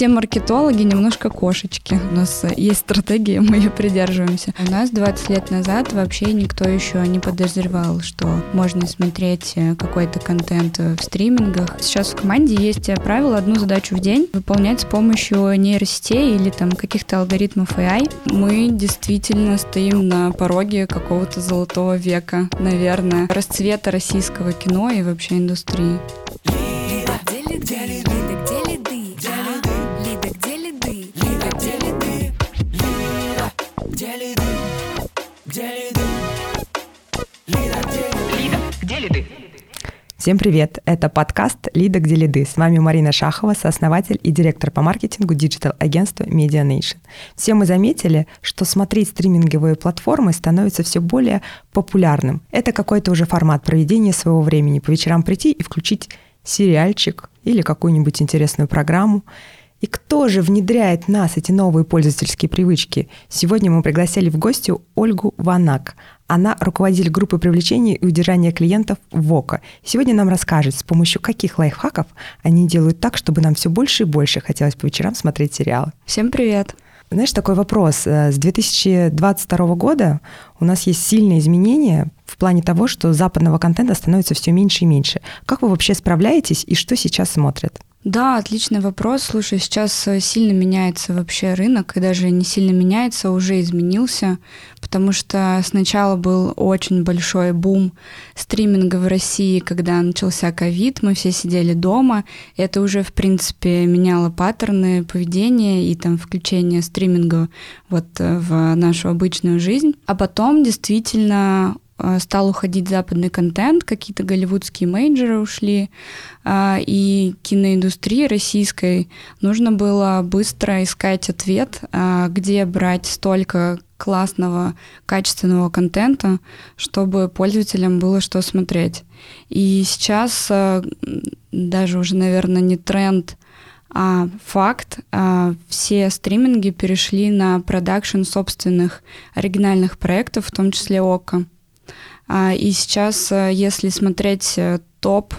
все маркетологи немножко кошечки. У нас есть стратегия, мы ее придерживаемся. У нас 20 лет назад вообще никто еще не подозревал, что можно смотреть э, какой-то контент в стримингах. Сейчас в команде есть правило одну задачу в день выполнять с помощью нейросетей или там каких-то алгоритмов AI. Мы действительно стоим на пороге какого-то золотого века, наверное, расцвета российского кино и вообще индустрии. Всем привет! Это подкаст «Лида, где лиды». С вами Марина Шахова, сооснователь и директор по маркетингу digital-агентства Media Nation. Все мы заметили, что смотреть стриминговые платформы становится все более популярным. Это какой-то уже формат проведения своего времени. По вечерам прийти и включить сериальчик или какую-нибудь интересную программу. И кто же внедряет нас эти новые пользовательские привычки? Сегодня мы пригласили в гости Ольгу Ваннаг. Она руководитель группы привлечения и удержания клиентов ВОКа. Сегодня нам расскажет, с помощью каких лайфхаков они делают так, чтобы нам все больше и больше хотелось по вечерам смотреть сериалы. Всем привет! Знаешь, такой вопрос. С 2022 года у нас есть сильные изменения в плане того, что западного контента становится все меньше и меньше. Как вы вообще справляетесь и что сейчас смотрят? Да, отличный вопрос. Слушай, сейчас э, сильно меняется вообще рынок, и даже не сильно меняется, а уже изменился, потому что сначала был очень большой бум стриминга в России, когда начался ковид, мы все сидели дома, это уже, в принципе, меняло паттерны поведения и там включение стриминга вот э, в нашу обычную жизнь. А потом действительно стал уходить западный контент, какие-то голливудские мейджеры ушли, а, и киноиндустрии российской нужно было быстро искать ответ, а, где брать столько классного, качественного контента, чтобы пользователям было что смотреть. И сейчас э, даже уже, наверное, не тренд, а факт, а, все стриминги перешли на продакшн собственных оригинальных проектов, в том числе ОКО. А, и сейчас, э, если смотреть э, топ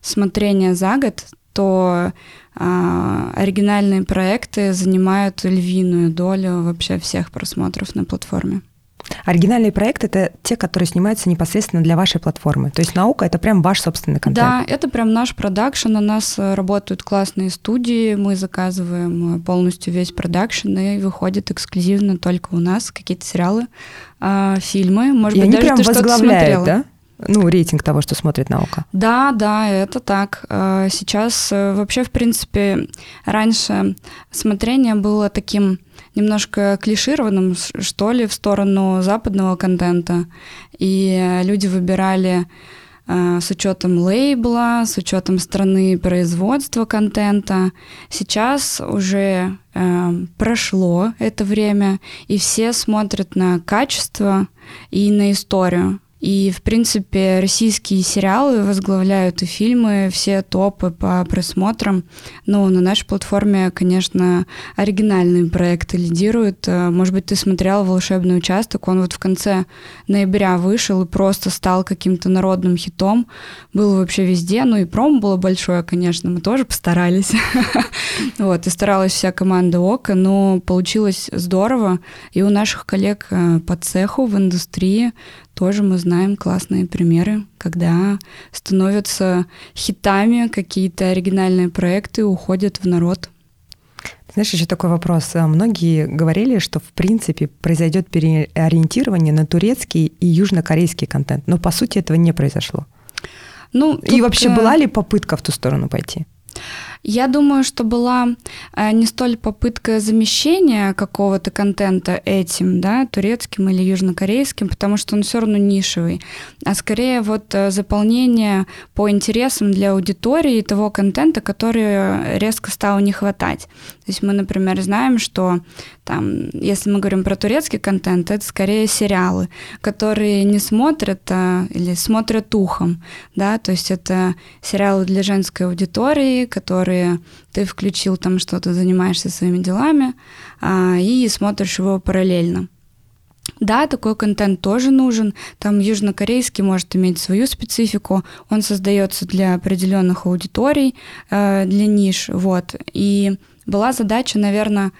смотрения за год, то а, оригинальные проекты занимают львиную долю вообще всех просмотров на платформе. Оригинальные проекты — это те, которые снимаются непосредственно для вашей платформы. То есть наука — это прям ваш собственный контент. Да, это прям наш продакшн. У нас э, работают классные студии, мы заказываем э, полностью весь продакшн, и выходит эксклюзивно только у нас какие-то сериалы, а, фильмы. Может и быть, они даже прям ты что-то смотрела. да? ну, рейтинг того, что смотрит наука. Да, да, это так. Э, сейчас вообще, в принципе, раньше смотрение было таким немножко клишированным, что ли, в сторону западного контента. И люди выбирали э, с учетом лейбла, с учетом страны производства контента. Сейчас уже э, прошло это время, и все смотрят на качество и на историю. И, в принципе, российские сериалы возглавляют и фильмы, все топы по просмотрам. Но на нашей платформе, конечно, оригинальные проекты лидируют. Э, может быть, ты смотрел «Волшебный участок», он вот в конце ноября вышел и просто стал каким-то народным хитом. Был вообще везде, ну и промо было большое, конечно, мы тоже постарались. Вот, и старалась вся команда ОКа, но получилось здорово. И у наших коллег э, по цеху в индустрии тоже мы знаем классные примеры, когда становятся хитами какие-то оригинальные проекты, уходят в народ. Знаешь, еще такой вопрос. Многие говорили, что в принципе произойдет переориентирование на турецкий и южнокорейский контент, но по сути этого не произошло. Ну, и вообще э, была ли попытка в ту сторону пойти? Я думаю, что была э, не столь попытка замещения какого-то контента этим, да, турецким или южнокорейским, потому что он все равно нишевый, а скорее вот э, заполнение по интересам для аудитории того контента, который резко стало не хватать. То есть мы, например, знаем, что там, если мы говорим про турецкий контент, это скорее сериалы, которые не смотрят а, или смотрят ухом, да, то есть это сериалы для женской аудитории, которые ты включил там что-то, занимаешься своими делами а, и смотришь его параллельно. Да, такой контент тоже нужен. Там южнокорейский может иметь свою специфику. Он создается для определенных аудиторий, э, для ниш. Вот. И была задача, наверное,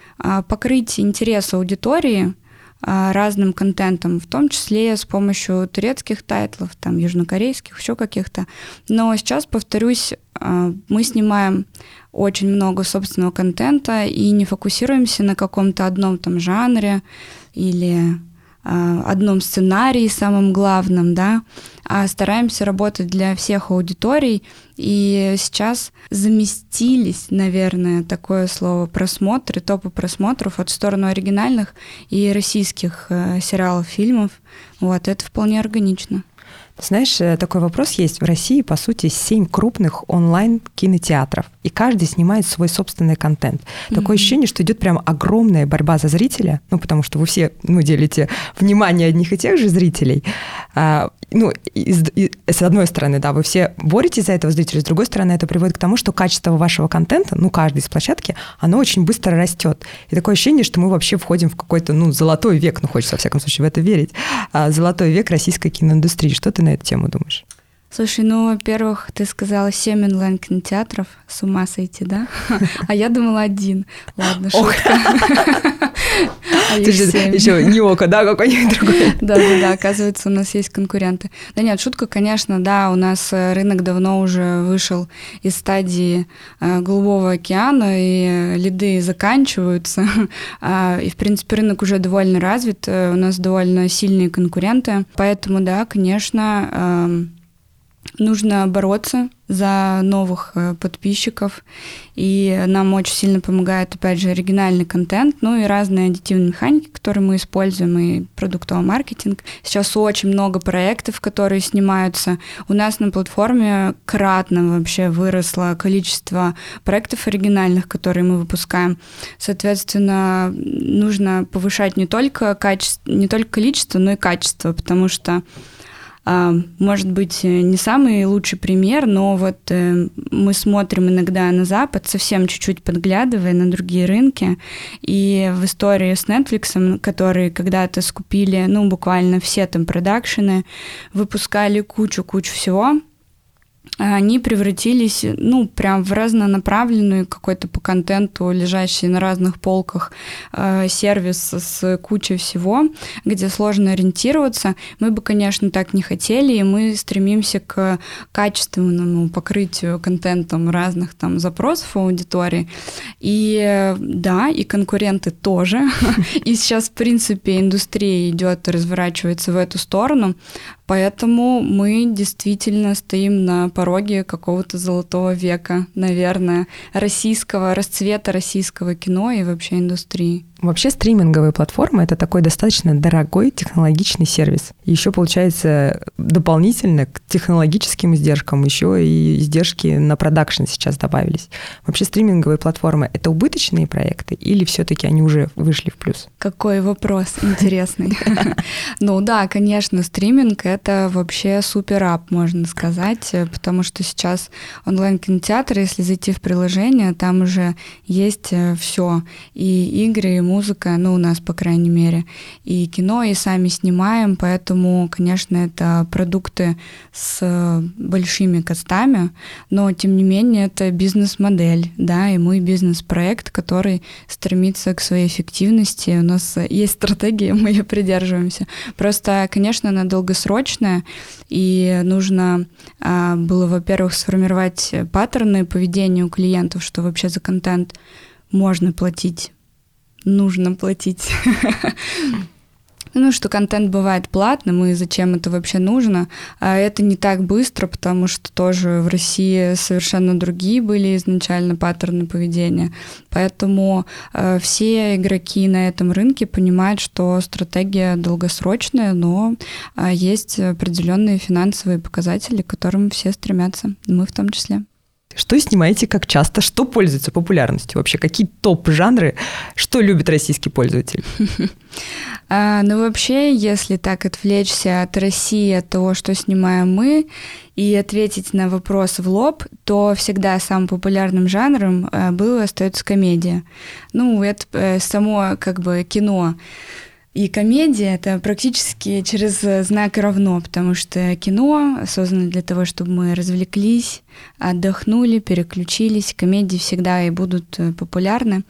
покрыть интерес аудитории разным контентом, в том числе с помощью турецких тайтлов, там, южнокорейских, еще каких-то. Но сейчас, повторюсь, мы снимаем очень много собственного контента и не фокусируемся на каком-то одном там жанре или а, одном сценарии самым главным, да, а стараемся работать для всех аудиторий. И сейчас заместились, наверное, такое слово просмотры, топы просмотров от стороны оригинальных и российских э, сериалов, фильмов. Вот, это вполне органично. Знаешь, э, такой вопрос есть. В России, по сути, семь крупных онлайн-кинотеатров, и каждый снимает свой собственный контент. Mm-hmm. Такое ощущение, что идет прям огромная борьба за зрителя, ну, потому что вы все ну, делите внимание одних и тех же зрителей. А, ну, из, и, с одной стороны, да, вы все боретесь за этого зрителя, с другой стороны, это приводит к тому, что качество вашего контента, ну, каждой из площадки, оно очень быстро растет. И такое ощущение, что мы вообще входим в какой-то, ну, золотой век, ну, хочется, во всяком случае, в это верить, а, золотой век российской киноиндустрии. Что ты на эту тему думаешь? Слушай, ну, во-первых, ты сказала 7 онлайн-кинотеатров. С ума сойти, да? А я думала один. Ладно, шутка. А еще не око, да, какой-нибудь другой. Да, да, да, оказывается, у нас есть конкуренты. Да нет, шутка, конечно, да, у нас э, рынок давно уже вышел из стадии э, голубого океана, и лиды заканчиваются. А, и, в принципе, рынок уже довольно развит, э, у нас довольно сильные конкуренты. Поэтому, да, конечно, эм, нужно бороться за новых э, подписчиков, и нам очень сильно помогает, опять же, оригинальный контент, ну и разные аддитивные механики, которые мы используем, и продуктовый маркетинг. Сейчас очень много проектов, которые снимаются. У нас на платформе кратно вообще выросло количество проектов оригинальных, которые мы выпускаем. Соответственно, нужно повышать не только, качество, не только количество, но и качество, потому что может быть, э, не самый лучший пример, но вот э, мы смотрим иногда на Запад, совсем чуть-чуть подглядывая на другие рынки, и в истории с Netflix, которые когда-то скупили, ну, буквально все там продакшены, выпускали кучу-кучу всего, они превратились, ну, прям в разнонаправленную какой-то по контенту, лежащий на разных полках э, сервис с кучей всего, где сложно ориентироваться. Мы бы, конечно, так не хотели, и мы стремимся к качественному покрытию контентом разных там запросов аудитории. И да, и конкуренты тоже. И сейчас, в принципе, индустрия идет, разворачивается в эту сторону. Поэтому мы действительно стоим на пороге какого-то золотого века, наверное, российского расцвета российского кино и вообще индустрии. Вообще стриминговые платформы — это такой достаточно дорогой технологичный сервис. Еще, получается, дополнительно к технологическим издержкам еще и издержки на продакшн сейчас добавились. Вообще стриминговые платформы — это убыточные проекты или все-таки они уже вышли в плюс? Какой вопрос интересный. Ну да, конечно, стриминг — это вообще супер ап, можно сказать, потому что сейчас онлайн-кинотеатр, если зайти в приложение, там уже есть э, все, и игры, и музыка, ну, у нас, по крайней мере, и кино, и сами снимаем, поэтому, конечно, это продукты с большими костами, но, тем не менее, это бизнес-модель, да, и мой бизнес-проект, который стремится к своей эффективности. У нас есть стратегия, мы ее придерживаемся. Просто, конечно, она долгосрочная, и нужно а, было, во-первых, сформировать паттерны поведения у клиентов, что вообще за контент можно платить нужно платить. Ну, что контент бывает платным, и зачем это вообще нужно. А это не так быстро, потому что тоже в России совершенно другие были изначально паттерны поведения. Поэтому э, все игроки на этом рынке понимают, что стратегия долгосрочная, но э, есть определенные финансовые показатели, к которым все стремятся, мы в том числе. Что снимаете, как часто, что пользуется популярностью вообще? Какие топ-жанры, что любит российский пользователь? А, ну, вообще, если так отвлечься от России, от того, что снимаем мы, и ответить на вопрос в лоб, то всегда самым популярным жанром э, было остается комедия. Ну, это э, само как бы кино и комедия это практически через знак равно, потому что кино создано для того, чтобы мы развлеклись, отдохнули, переключились. Комедии всегда и будут э, популярны.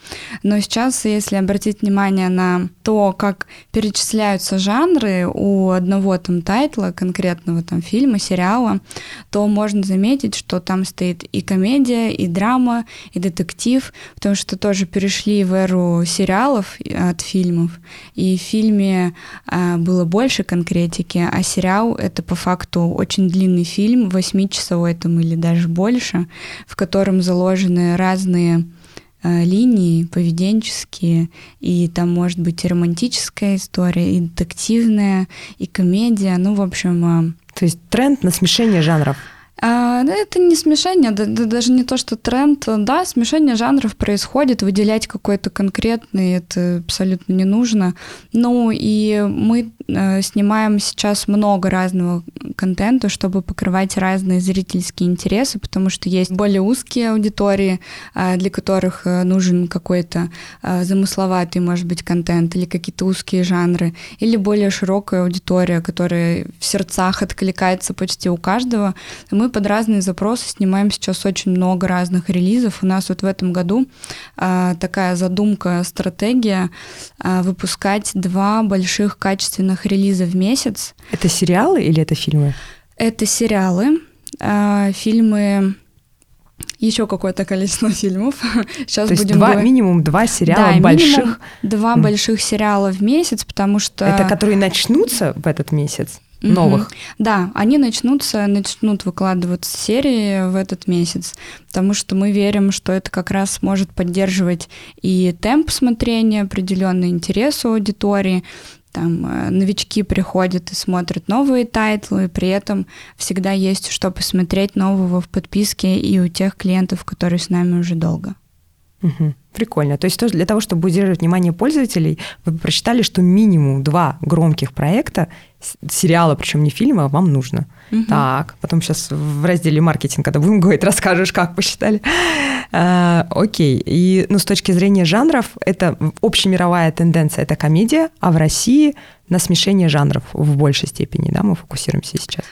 Но сейчас, если обратить внимание на то, как перечисляются жанры у одного там тайтла, конкретного там фильма, сериала, то можно заметить, что там стоит и комедия, и драма, и детектив, потому что тоже перешли в эру сериалов от фильмов, и в фильме а, было больше конкретики, а сериал — это по факту очень длинный фильм, восьмичасовой там или даже больше, в котором заложены разные э, линии поведенческие, и там может быть и романтическая история, и детективная, и комедия, ну, в общем... Э, То есть тренд на смешение жанров. А, ну, это не смешение, да, да, даже не то, что тренд. Да, смешение жанров происходит, выделять какой-то конкретный, это абсолютно не нужно. Ну и мы э, снимаем сейчас много разного контента, чтобы покрывать разные зрительские интересы, потому что есть более узкие аудитории, э, для которых э, нужен какой-то э, замысловатый, может быть, контент или какие-то узкие жанры, или более широкая аудитория, которая в сердцах откликается почти у каждого. Мы под разные запросы снимаем сейчас очень много разных релизов. У нас вот в этом году а, такая задумка, стратегия а, выпускать два больших качественных релиза в месяц. Это сериалы или это фильмы? Это сериалы, а, фильмы еще какое-то количество фильмов. Сейчас То будем два, говорить... минимум два сериала да, больших. два mm. больших сериала в месяц, потому что. Это которые начнутся в этот месяц? Новых. Mm-hmm. Да, они начнутся, начнут выкладывать серии в этот месяц, потому что мы верим, что это как раз может поддерживать и темп смотрения, определенный интерес у аудитории, там э, новички приходят и смотрят новые тайтлы, при этом всегда есть что посмотреть нового в подписке и у тех клиентов, которые с нами уже долго. Угу. Прикольно. То есть тоже для того, чтобы удерживать внимание пользователей, вы просчитали, что минимум два громких проекта, сериала, причем не фильма, вам нужно. Угу. Так, потом сейчас в разделе маркетинг, когда будем говорить, расскажешь, как посчитали. А, окей. И ну, с точки зрения жанров, это общемировая тенденция, это комедия, а в России на смешение жанров в большей степени, да, мы фокусируемся сейчас.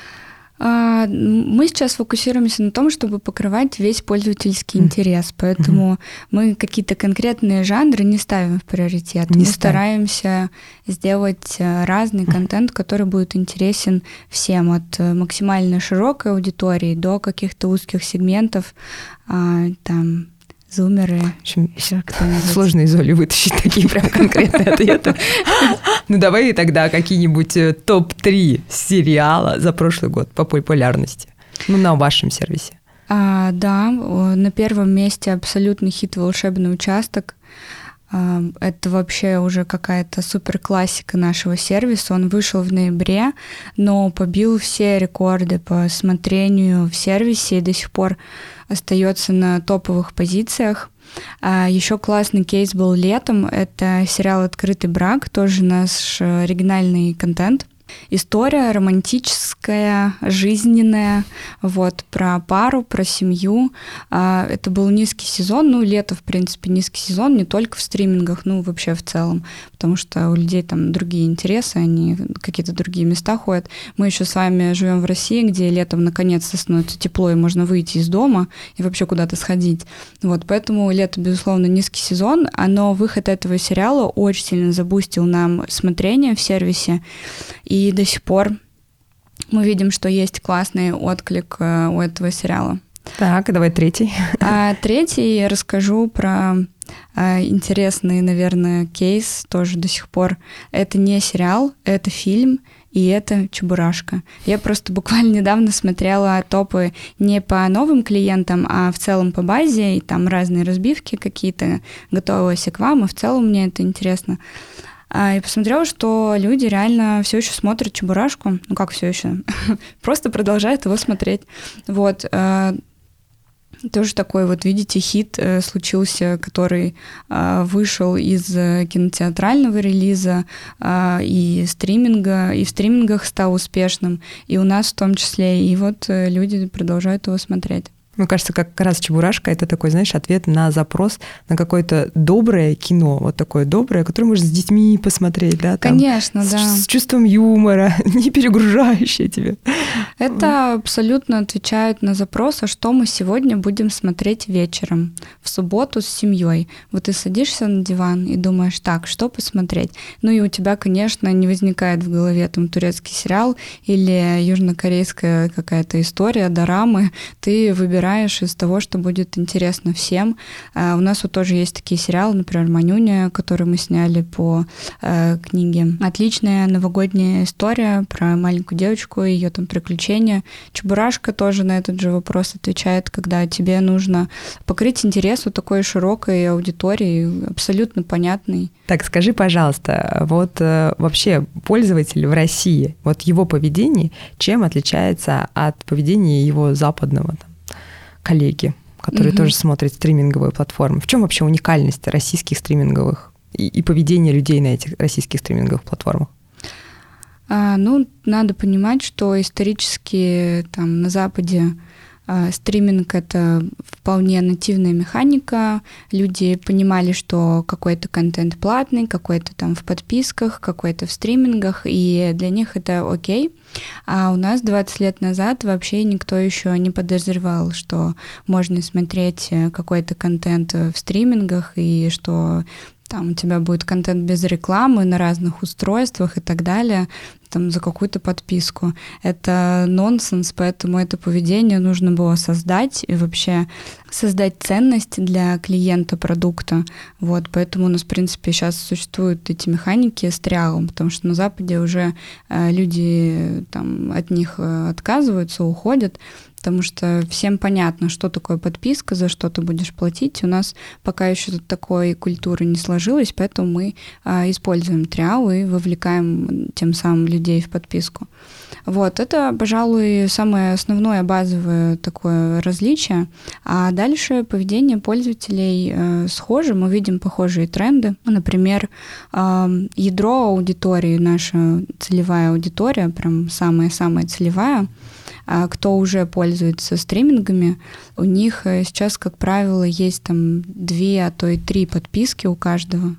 А, мы сейчас фокусируемся на том, чтобы покрывать весь пользовательский интерес, поэтому mm-hmm. мы какие-то конкретные жанры не ставим в приоритет. Не мы ставим. стараемся сделать э, разный mm-hmm. контент, который будет интересен всем, от э, максимально широкой аудитории до каких-то узких сегментов, а, там зумеры. В общем, сложно из Оли вытащить такие прям конкретные ответы. Ну давай тогда какие-нибудь э, топ-3 сериала за прошлый год по популярности. Ну, на вашем сервисе. А, да, на первом месте абсолютный хит «Волшебный участок». А, это вообще уже какая-то супер классика нашего сервиса. Он вышел в ноябре, но побил все рекорды по смотрению в сервисе и до сих пор остается на топовых позициях. А еще классный кейс был летом. Это сериал «Открытый брак», тоже наш оригинальный контент — История романтическая, жизненная, вот, про пару, про семью. А, это был низкий сезон, ну, лето, в принципе, низкий сезон, не только в стримингах, ну, вообще в целом, потому что у людей там другие интересы, они какие-то другие места ходят. Мы еще с вами живем в России, где летом наконец-то становится тепло, и можно выйти из дома и вообще куда-то сходить. Вот, поэтому лето, безусловно, низкий сезон, но выход этого сериала очень сильно забустил нам смотрение в сервисе, и до сих пор мы видим, что есть классный отклик э, у этого сериала. Так, давай третий. А третий я расскажу про интересный, наверное, кейс тоже до сих пор. Это не сериал, это фильм, и это Чебурашка. Я просто буквально недавно смотрела топы не по новым клиентам, а в целом по базе, и там разные разбивки какие-то, готовилась к вам, и в целом мне это интересно. А, и посмотрела, что люди реально все еще смотрят Чебурашку. Ну как все еще? Просто продолжают его смотреть. Вот. Тоже такой вот, видите, хит э, случился, который э, вышел из э, кинотеатрального релиза и стриминга, и в стримингах стал успешным, и у нас в том числе. И вот люди продолжают его смотреть. Мне кажется, как раз «Чебурашка» — это такой, знаешь, ответ на запрос на какое-то доброе кино, вот такое доброе, которое можно с детьми посмотреть, да? Там, Конечно, с, да. С чувством юмора, не перегружающее тебе. Это абсолютно отвечает на запрос, а что мы сегодня будем смотреть вечером, в субботу с семьей. Вот ты садишься на диван и думаешь, так, что посмотреть? Ну и у тебя, конечно, не возникает в голове там турецкий сериал или южнокорейская какая-то история, дорамы. Ты выбираешь выбираешь из того, что будет интересно всем. А у нас вот тоже есть такие сериалы, например, «Манюня», который мы сняли по э, книге. Отличная новогодняя история про маленькую девочку и ее там приключения. «Чебурашка» тоже на этот же вопрос отвечает, когда тебе нужно покрыть интерес у такой широкой аудитории, абсолютно понятный. Так, скажи, пожалуйста, вот э, вообще пользователь в России, вот его поведение, чем отличается от поведения его западного там, коллеги, которые угу. тоже смотрят стриминговые платформы. В чем вообще уникальность российских стриминговых и, и поведение людей на этих российских стриминговых платформах? А, ну, надо понимать, что исторически там на Западе стриминг — это вполне нативная механика. Люди понимали, что какой-то контент платный, какой-то там в подписках, какой-то в стримингах, и для них это окей. А у нас 20 лет назад вообще никто еще не подозревал, что можно смотреть э, какой-то контент в стримингах, и что там у тебя будет контент без рекламы на разных устройствах и так далее там, за какую-то подписку. Это нонсенс, поэтому это поведение нужно было создать и вообще создать ценность для клиента продукта. Вот, поэтому у нас, в принципе, сейчас существуют эти механики с триалом, потому что на Западе уже э, люди там, от них э, отказываются, уходят, потому что всем понятно, что такое подписка, за что ты будешь платить. У нас пока еще такой культуры не сложилось, поэтому мы а, используем триал и вовлекаем тем самым людей в подписку. Вот, это, пожалуй, самое основное базовое такое различие. А дальше поведение пользователей э, схоже, мы видим похожие тренды. Например, э, ядро аудитории, наша целевая аудитория, прям самая-самая целевая, кто уже пользуется стримингами, у них э, сейчас, как правило, есть там две, а то и три подписки у каждого.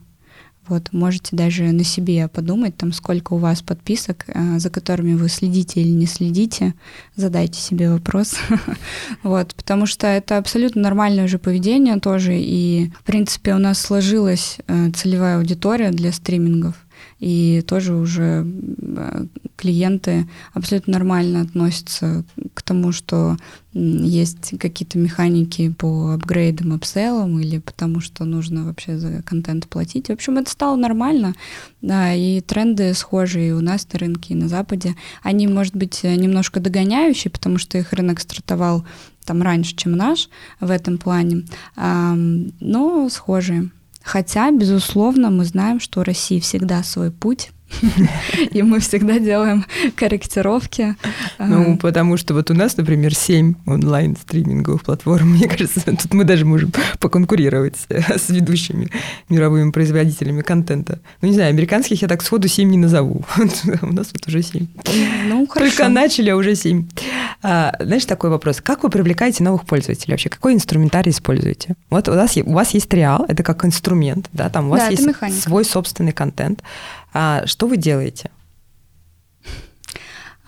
Вот, можете даже на себе подумать, там, сколько у вас подписок, э, за которыми вы следите или не следите. Задайте себе вопрос. вот, потому что это абсолютно нормальное уже поведение тоже. И, в принципе, у нас сложилась э, целевая аудитория для стримингов и тоже уже э, клиенты абсолютно нормально относятся к тому, что есть какие-то механики по апгрейдам, апселлам или потому что нужно вообще за контент платить. В общем, это стало нормально, да, и тренды схожие у нас на рынке, и на Западе. Они, может быть, немножко догоняющие, потому что их рынок стартовал там раньше, чем наш в этом плане, но схожие. Хотя, безусловно, мы знаем, что у России всегда свой путь, и мы всегда делаем корректировки. Ну, потому что вот у нас, например, 7 онлайн-стриминговых платформ. Мне кажется, тут мы даже можем поконкурировать с ведущими мировыми производителями контента. Ну, не знаю, американских я так сходу 7 не назову. У нас вот уже 7. Ну, хорошо. Только начали, а уже 7. А, знаешь, такой вопрос. Как вы привлекаете новых пользователей вообще? Какой инструментарий используете? Вот у вас, у вас есть триал, это как инструмент, да, там у вас да, есть свой собственный контент. А что вы делаете?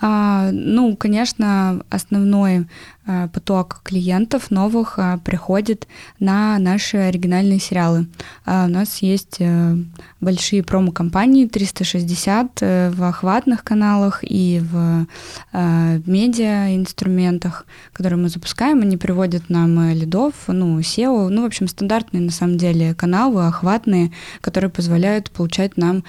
А, ну, конечно, основной а, поток клиентов новых а, приходит на наши оригинальные сериалы. У нас есть а, большие промо-компании 360 а, в охватных каналах и в а, медиа-инструментах, которые мы запускаем. Они приводят нам лидов, ну, SEO, ну, в общем, стандартные на самом деле каналы, охватные, которые позволяют получать нам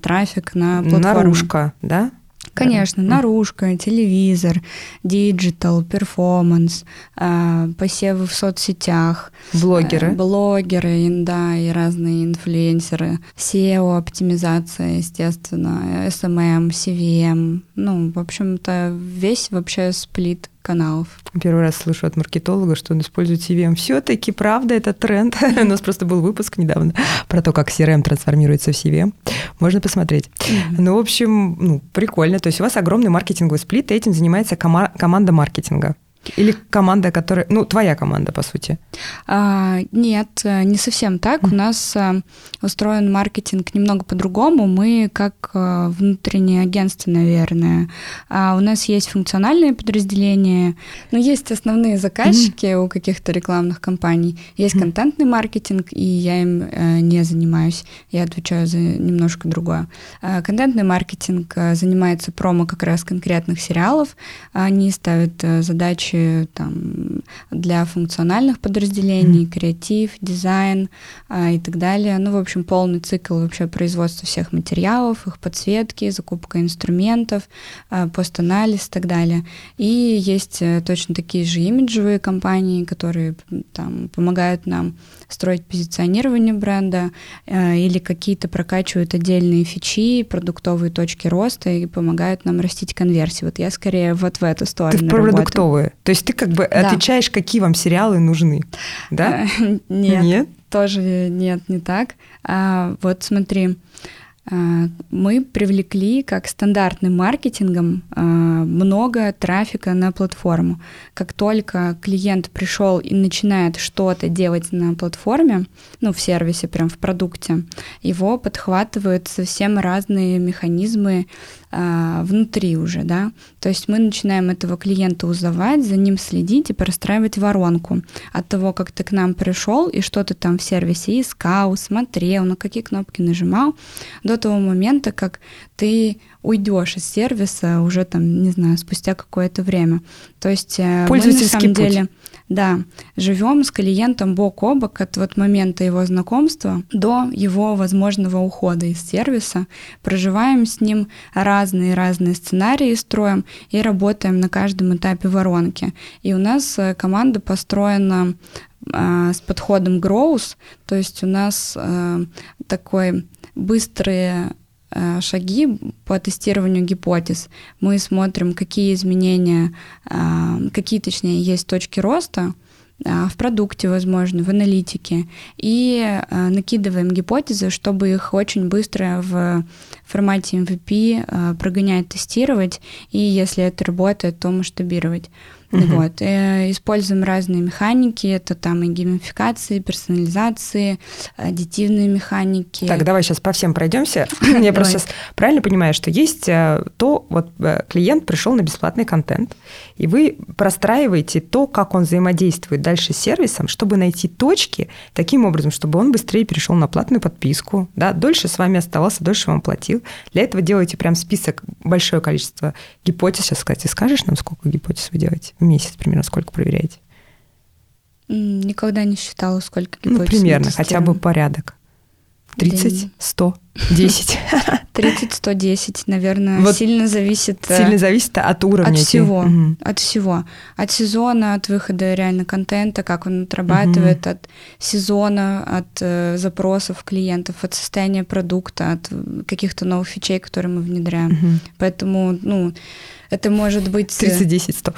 трафик на платформу. Наружка, да? Конечно, наружка, телевизор, digital, performance, а, посевы в соцсетях. Блогеры. Э, блогеры, да, и разные инфлюенсеры. SEO, оптимизация, естественно, SMM, CVM. Ну, в общем-то, весь вообще split каналов. Первый раз слышу от маркетолога, что он использует CVM. Все-таки, правда, это тренд. У нас просто был выпуск недавно про то, как CRM трансформируется в CVM. Можно посмотреть. Ну, в общем, ну, прикольно. То есть у вас огромный маркетинговый сплит, и этим занимается кома- команда маркетинга. Или команда, которая... Ну, твоя команда, по сути. А, нет, не совсем так. У нас а, устроен маркетинг немного по-другому. Мы как а, внутреннее агентство, наверное. А у нас есть функциональные подразделения, но есть основные заказчики mm-hmm. у каких-то рекламных кампаний. Есть mm-hmm. контентный маркетинг, и я им а, не занимаюсь. Я отвечаю за немножко другое. А, контентный маркетинг а, занимается промо как раз конкретных сериалов. Они ставят а, задачи задачи там, для функциональных подразделений, mm-hmm. креатив, дизайн а, и так далее. Ну, в общем, полный цикл вообще производства всех материалов, их подсветки, закупка инструментов, а, постанализ и так далее. И есть э, точно такие же имиджевые компании, которые там помогают нам строить позиционирование бренда э, или какие-то прокачивают отдельные фичи, продуктовые точки роста и помогают нам растить конверсии. Вот я скорее вот в эту сторону Ты про продуктовые. То есть ты как бы да. отвечаешь, какие вам сериалы нужны, да? Нет, нет, тоже нет, не так. А, вот смотри, а, мы привлекли как стандартным маркетингом а, много трафика на платформу. Как только клиент пришел и начинает что-то делать на платформе, ну, в сервисе, прям в продукте, его подхватывают совсем разные механизмы а, внутри уже, да. То есть мы начинаем этого клиента узнавать, за ним следить и простраивать воронку от того, как ты к нам пришел и что ты там в сервисе искал, смотрел, на какие кнопки нажимал, до того момента, как ты уйдешь из сервиса уже там, не знаю, спустя какое-то время. То есть э, мы на самом путь. деле да, живем с клиентом бок о бок от вот момента его знакомства до его возможного ухода из сервиса, проживаем с ним разные-разные сценарии, строим и работаем на каждом этапе воронки. И у нас э, команда построена э, с подходом growth, то есть у нас э, такой быстрые Э, шаги по тестированию гипотез. Мы смотрим, какие изменения, э, какие, точнее, есть точки роста э, в продукте, возможно, в аналитике, и накидываем гипотезы, чтобы их очень быстро в формате MVP прогонять, тестировать, и если это работает, то масштабировать. Угу. Вот. И э, используем разные механики, это там и геймификации, персонализации, аддитивные механики. Так, давай сейчас по всем пройдемся. Я просто сейчас правильно понимаю, что есть э, то, вот э, клиент пришел на бесплатный контент, и вы простраиваете то, как он взаимодействует дальше с сервисом, чтобы найти точки таким образом, чтобы он быстрее перешел на платную подписку, да, дольше с вами оставался, дольше вам платил. Для этого делаете прям список, большое количество гипотез. Сейчас, кстати, скажешь нам, сколько гипотез вы делаете? Месяц примерно сколько проверяете? Никогда не считала, сколько Ну, примерно, хотя бы порядок. 30, 100, 10. 30, 110, наверное, вот сильно зависит... Э, сильно зависит от уровня. От всего, угу. от всего. От сезона, от выхода реально контента, как он отрабатывает, угу. от сезона, от э, запросов клиентов, от состояния продукта, от каких-то новых фичей, которые мы внедряем. Угу. Поэтому, ну, это может быть... 30, 10, 100.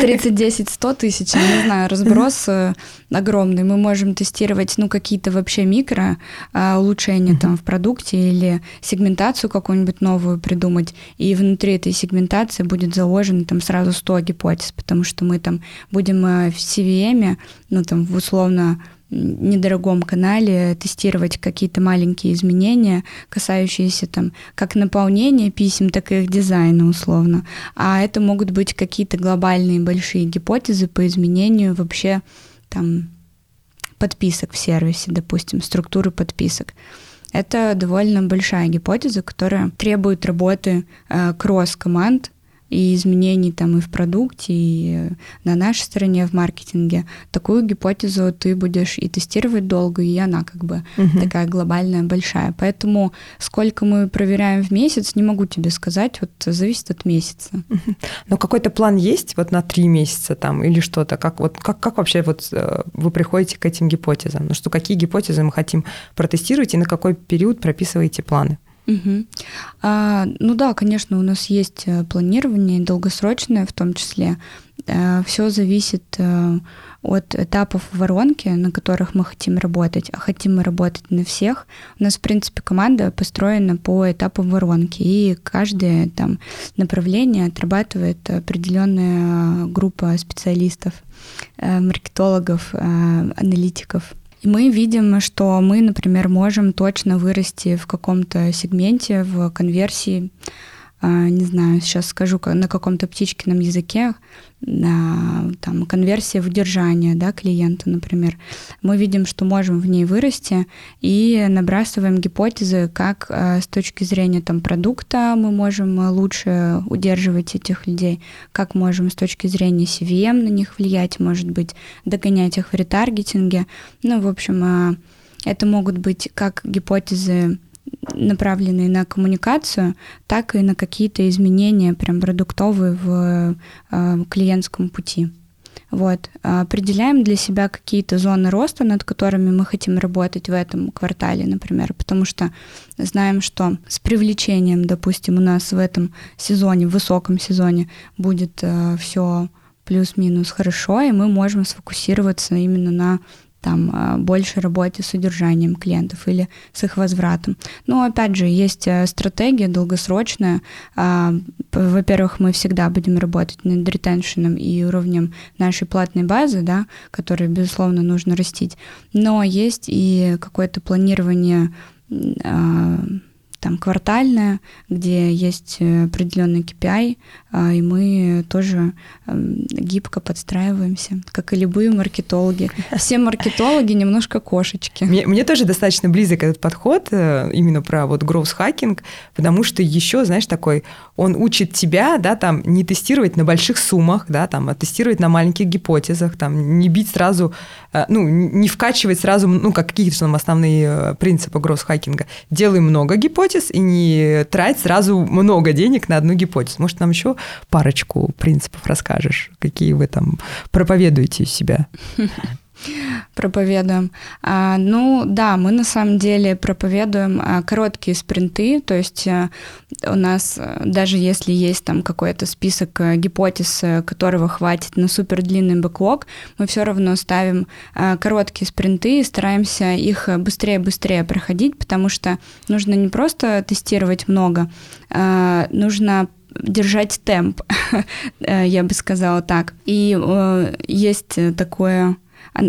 30, 10, 100 тысяч, не знаю, разброс э, огромный. Мы можем тестировать, ну, какие-то вообще микро а, улучшения там в продукте или сегментацию какую-нибудь новую придумать, и внутри этой сегментации будет заложено там сразу 100 гипотез, потому что мы там будем э, в CVM, ну, там, в условно недорогом канале тестировать какие-то маленькие изменения, касающиеся там как наполнения писем, так и их дизайна условно. А это могут быть какие-то глобальные большие гипотезы по изменению вообще там подписок в сервисе, допустим, структуры подписок. Это довольно большая гипотеза, которая требует работы э, кросс-команд, и изменений там и в продукте, и на нашей стороне в маркетинге, такую гипотезу ты будешь и тестировать долго, и она как бы угу. такая глобальная, большая. Поэтому сколько мы проверяем в месяц, не могу тебе сказать, вот зависит от месяца. Но какой-то план есть вот на три месяца там или что-то? Как, вот, как, как вообще вот э, вы приходите к этим гипотезам? Ну что, какие гипотезы мы хотим протестировать и на какой период прописываете планы? Угу. А, ну да, конечно, у нас есть э, планирование, долгосрочное в том числе. А, все зависит а, от этапов воронки, на которых мы хотим работать, а хотим мы работать на всех. У нас, в принципе, команда построена по этапу воронки, и каждое там направление отрабатывает определенная группа специалистов, маркетологов, аналитиков. И мы видим, что мы, например, можем точно вырасти в каком-то сегменте, в конверсии не знаю, сейчас скажу на каком-то птичкином языке, там, конверсия в удержание да, клиента, например. Мы видим, что можем в ней вырасти и набрасываем гипотезы, как а, с точки зрения там, продукта мы можем лучше удерживать этих людей, как можем с точки зрения CVM на них влиять, может быть, догонять их в ретаргетинге. Ну, в общем, а, это могут быть как гипотезы направленные на коммуникацию, так и на какие-то изменения прям продуктовые в э, клиентском пути. Вот. Определяем для себя какие-то зоны роста, над которыми мы хотим работать в этом квартале, например, потому что знаем, что с привлечением, допустим, у нас в этом сезоне, в высоком сезоне будет э, все плюс-минус хорошо, и мы можем сфокусироваться именно на там а, больше работе с удержанием клиентов или с их возвратом. Но опять же, есть э, стратегия долгосрочная. А, во-первых, мы всегда будем работать над ретеншеном и уровнем нашей платной базы, да, который, безусловно, нужно растить. Но есть и какое-то планирование а, там квартальная, где есть э, определенный KPI, и мы тоже гибко подстраиваемся, как и любые маркетологи. Все маркетологи немножко кошечки. Мне, мне тоже достаточно близок этот подход, э, именно про вот growth hacking, потому что еще, знаешь, такой, он учит тебя, да, там, не тестировать на больших суммах, да, там, а тестировать на маленьких гипотезах, там, не бить сразу, э, ну, не вкачивать сразу, ну, как какие-то там основные принципы growth хакинга. Делай много гипотез и не трать сразу много денег на одну гипотезу. Может, нам еще парочку принципов расскажешь, какие вы там проповедуете из себя? проповедуем. А, ну да, мы на самом деле проповедуем а, короткие спринты, то есть а, у нас а, даже если есть там какой-то список а, гипотез, которого хватит на супер длинный бэклог, мы все равно ставим а, короткие спринты и стараемся их быстрее-быстрее проходить, потому что нужно не просто тестировать много, нужно держать темп, э, я бы сказала так. И э, есть такое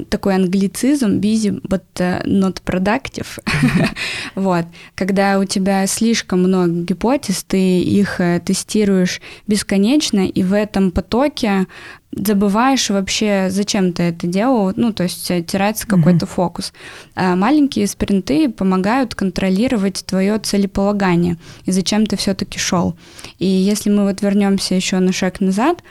такой англицизм busy but э, not productive. вот. Когда у тебя слишком много гипотез, ты их тестируешь бесконечно, и в этом потоке забываешь вообще, зачем ты это делал, ну, то есть теряется какой-то mm-hmm. фокус. А маленькие спринты помогают контролировать твое целеполагание и зачем ты все-таки шел. И если мы вот вернемся еще на шаг назад,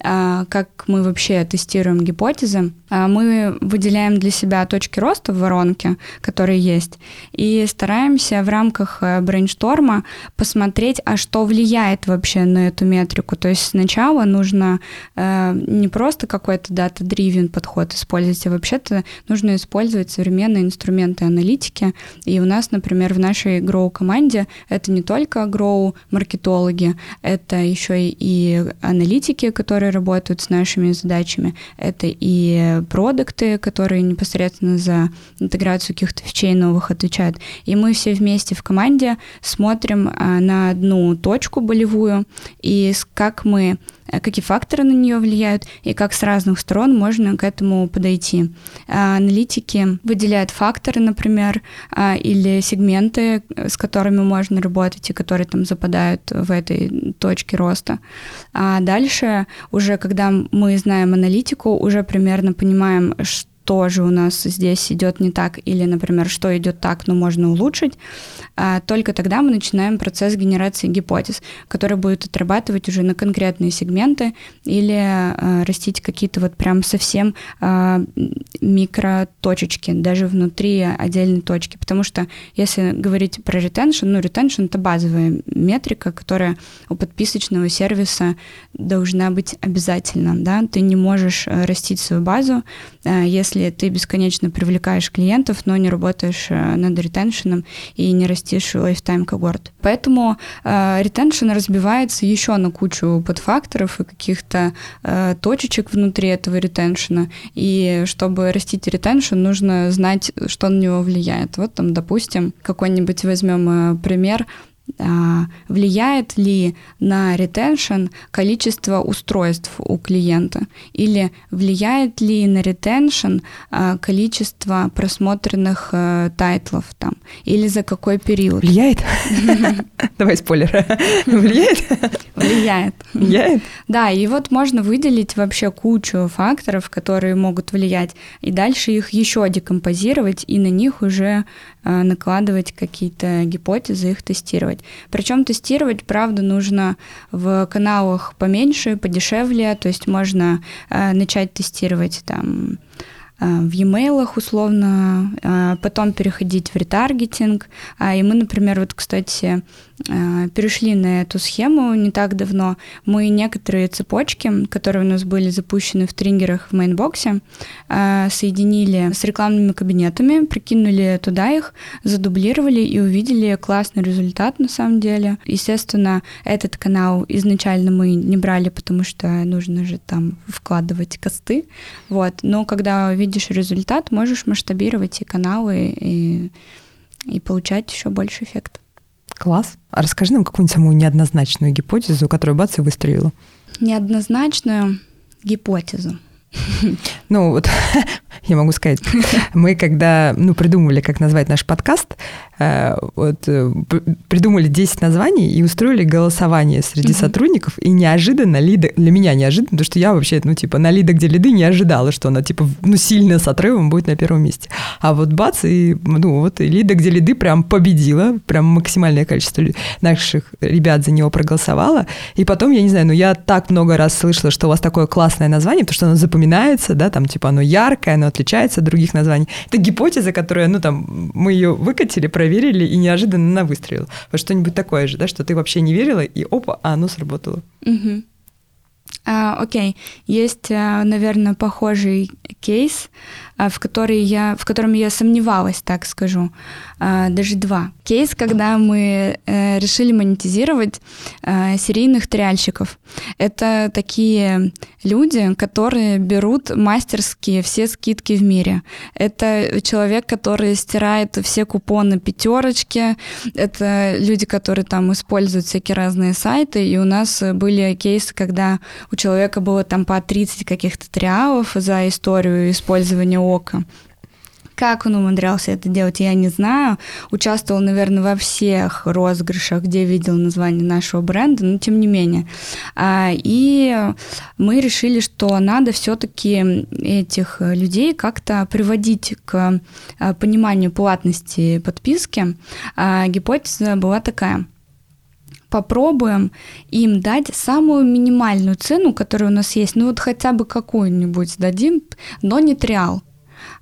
как мы вообще тестируем гипотезы, а, мы выделяем для себя точки роста в воронке, которые есть, и стараемся в рамках э, брейншторма посмотреть, а что влияет вообще на эту метрику. То есть сначала нужно э, не просто какой-то дата-дривен подход использовать, а вообще-то нужно использовать современные инструменты аналитики. И у нас, например, в нашей Grow-команде это не только Grow-маркетологи, это еще и аналитики, которые которые работают с нашими задачами. Это и продукты, которые непосредственно за интеграцию каких-то фичей новых отвечают. И мы все вместе в команде смотрим а, на одну точку болевую и как мы Э, какие факторы на нее влияют и как с разных сторон можно к этому подойти. А, аналитики выделяют факторы, например, а, или сегменты, э, с которыми можно работать и которые там западают в этой точке роста. А дальше уже, когда мы знаем аналитику, уже примерно понимаем, что тоже у нас здесь идет не так, или, например, что идет так, но можно улучшить, а только тогда мы начинаем процесс генерации гипотез, который будет отрабатывать уже на конкретные сегменты или а, растить какие-то вот прям совсем а, микроточечки, даже внутри отдельной точки. Потому что если говорить про ретеншн, ну, ретеншн — это базовая метрика, которая у подписочного сервиса должна быть обязательно, да, ты не можешь растить свою базу, если если ты бесконечно привлекаешь клиентов, но не работаешь э, над ретеншеном и не растишь lifetime когорт. Поэтому э, ретеншн разбивается еще на кучу подфакторов и каких-то э, точечек внутри этого ретеншена. И чтобы растить ретеншн, нужно знать, что на него влияет. Вот там, допустим, какой-нибудь возьмем пример а, влияет ли на ретеншн количество устройств у клиента или влияет ли на ретеншн а, количество просмотренных э, тайтлов там или за какой период? Влияет? Давай спойлер. Влияет? Влияет. Влияет? Да, и вот можно выделить вообще кучу факторов, которые могут влиять, и дальше их еще декомпозировать, и на них уже накладывать какие-то гипотезы, их тестировать. Причем тестировать, правда, нужно в каналах поменьше, подешевле, то есть можно э, начать тестировать там в e-mail условно, э, потом переходить в ретаргетинг. А, и мы, например, вот, кстати, Э, перешли на эту схему не так давно. Мы некоторые цепочки, которые у нас были запущены в триггерах в Mindbox е, э, соединили с рекламными кабинетами, прикинули туда их, задублировали и увидели классный результат на самом деле. Естественно, этот канал изначально мы не брали, потому что нужно же там вкладывать косты. Вот. Но когда видишь результат, можешь масштабировать и каналы, и, и получать еще больше эффект. Класс. А расскажи нам какую-нибудь самую неоднозначную гипотезу, которая бац и выстрелила. Неоднозначную гипотезу. Ну, вот я могу сказать, мы когда ну, придумывали, как назвать наш подкаст, э, вот, э, придумали 10 названий и устроили голосование среди mm-hmm. сотрудников, и неожиданно Лида, для меня неожиданно, потому что я вообще, ну, типа, на Лида, где Лиды, не ожидала, что она, типа, ну, сильно с отрывом будет на первом месте. А вот бац, и, ну, вот и Лида, где Лиды прям победила, прям максимальное количество наших ребят за него проголосовало, и потом, я не знаю, ну, я так много раз слышала, что у вас такое классное название, потому что оно запоминается, да, там, типа, оно яркое, оно отличается от других названий. Это гипотеза, которая, ну, там, мы ее выкатили, проверили, и неожиданно она выстрелила. Вот что-нибудь такое же, да, что ты вообще не верила, и опа, а оно сработало. Угу. А, окей, есть, а, наверное, похожий кейс, а, в, который я, в котором я сомневалась, так скажу. А, даже два. Кейс, когда мы э, решили монетизировать э, серийных триальщиков. Это такие люди, которые берут мастерские все скидки в мире. Это человек, который стирает все купоны пятерочки. Это люди, которые там используют всякие разные сайты. И у нас были кейсы, когда у человека было там по 30 каких-то триалов за историю использования ока. Как он умудрялся это делать, я не знаю. Участвовал, наверное, во всех розыгрышах, где видел название нашего бренда, но тем не менее. А, и мы решили, что надо все-таки этих людей как-то приводить к а, пониманию платности подписки. А гипотеза была такая попробуем им дать самую минимальную цену, которая у нас есть, ну вот хотя бы какую-нибудь дадим, но не триал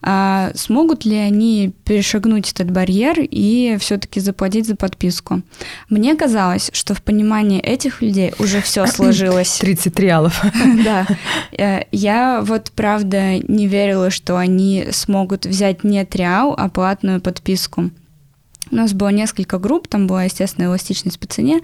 а смогут ли они перешагнуть этот барьер и все-таки заплатить за подписку. Мне казалось, что в понимании этих людей уже все сложилось. 30 реалов. Да. Э, я вот правда не верила, что они смогут взять не триал, а платную подписку. У нас было несколько групп, там была, естественно, эластичность по цене,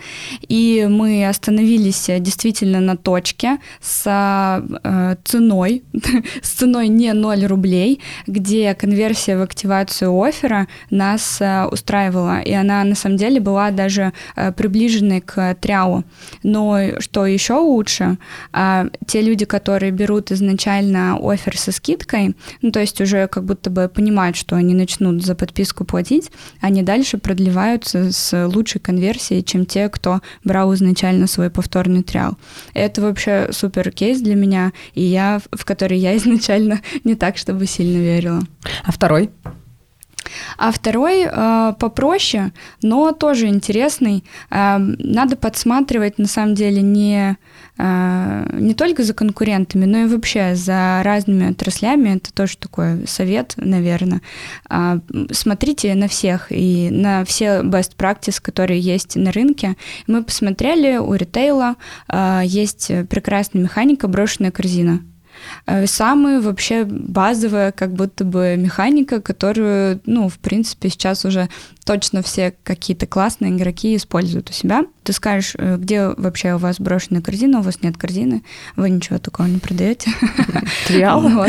и мы остановились э, действительно на точке с э, ценой, с ценой не 0 рублей, где конверсия в активацию оффера нас э, устраивала, и она на самом деле была даже э, приближенной к триалу. Но что еще лучше, э, те люди, которые берут изначально офер со скидкой, ну то есть уже как будто бы понимают, что они начнут за подписку платить, они дальше дальше продлеваются с лучшей конверсией, чем те, кто брал изначально свой повторный триал. Это вообще супер кейс для меня, и я, в который я изначально не так, чтобы сильно верила. А второй? А второй э, попроще, но тоже интересный. Э, надо подсматривать, на самом деле, не, э, не только за конкурентами, но и вообще за разными отраслями. Это тоже такой совет, наверное. Э, смотрите на всех и на все best practice, которые есть на рынке. Мы посмотрели, у ритейла э, есть прекрасная механика брошенная корзина. Э, самая вообще базовая как будто бы механика, которую, ну, в принципе, сейчас уже точно все какие-то классные игроки используют у себя. Ты скажешь, э, где вообще у вас брошенная корзина, у вас нет корзины, вы ничего такого не продаете. Триал? Вот.